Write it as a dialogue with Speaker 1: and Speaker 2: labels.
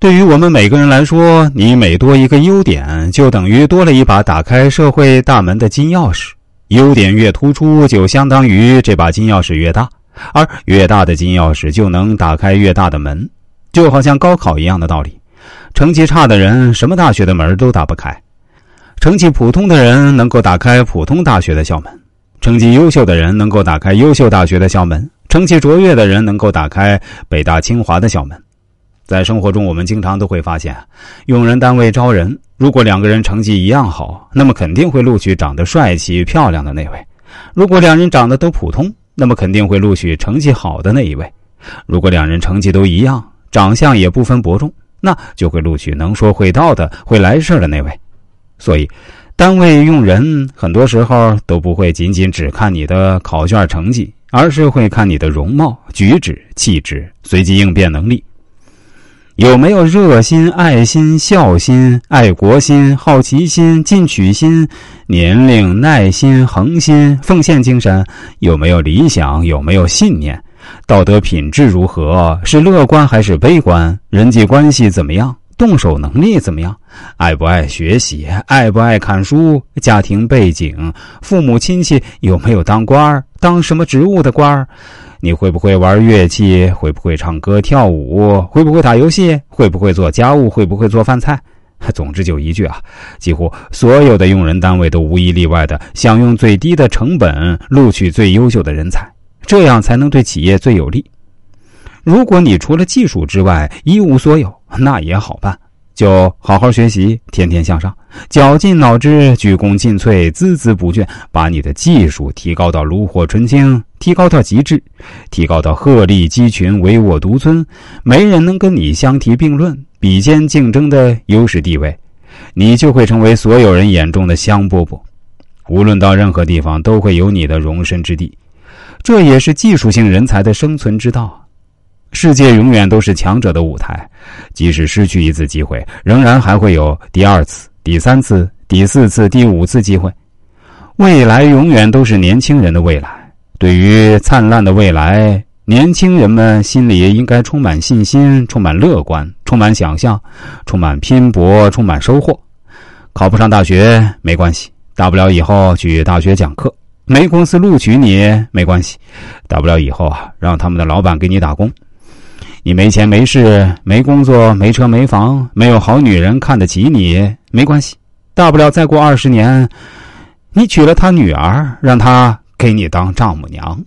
Speaker 1: 对于我们每个人来说，你每多一个优点，就等于多了一把打开社会大门的金钥匙。优点越突出，就相当于这把金钥匙越大，而越大的金钥匙就能打开越大的门，就好像高考一样的道理。成绩差的人，什么大学的门都打不开；成绩普通的人，能够打开普通大学的校门；成绩优秀的人，能够打开优秀大学的校门；成绩卓越的人，能够打开北大清华的校门。在生活中，我们经常都会发现，用人单位招人，如果两个人成绩一样好，那么肯定会录取长得帅气漂亮的那位；如果两人长得都普通，那么肯定会录取成绩好的那一位；如果两人成绩都一样，长相也不分伯仲，那就会录取能说会道的、会来事的那位。所以，单位用人很多时候都不会仅仅只看你的考卷成绩，而是会看你的容貌、举止、气质、随机应变能力。有没有热心、爱心、孝心、爱国心、好奇心、进取心、年龄、耐心、恒心、奉献精神？有没有理想？有没有信念？道德品质如何？是乐观还是悲观？人际关系怎么样？动手能力怎么样？爱不爱学习？爱不爱看书？家庭背景？父母亲戚有没有当官儿？当什么职务的官儿？你会不会玩乐器？会不会唱歌跳舞？会不会打游戏？会不会做家务？会不会做饭菜？总之就一句啊，几乎所有的用人单位都无一例外的想用最低的成本录取最优秀的人才，这样才能对企业最有利。如果你除了技术之外一无所有，那也好办。就好好学习，天天向上，绞尽脑汁，鞠躬尽瘁，孜孜不倦，把你的技术提高到炉火纯青，提高到极致，提高到鹤立鸡群、唯我独尊，没人能跟你相提并论、比肩竞争的优势地位，你就会成为所有人眼中的香饽饽，无论到任何地方都会有你的容身之地，这也是技术性人才的生存之道。世界永远都是强者的舞台，即使失去一次机会，仍然还会有第二次、第三次、第四次、第五次机会。未来永远都是年轻人的未来。对于灿烂的未来，年轻人们心里应该充满信心、充满乐观、充满想象、充满拼搏、充满收获。考不上大学没关系，大不了以后去大学讲课；没公司录取你没关系，大不了以后啊，让他们的老板给你打工。你没钱没势没工作没车没房没有好女人看得起你没关系，大不了再过二十年，你娶了他女儿，让她给你当丈母娘。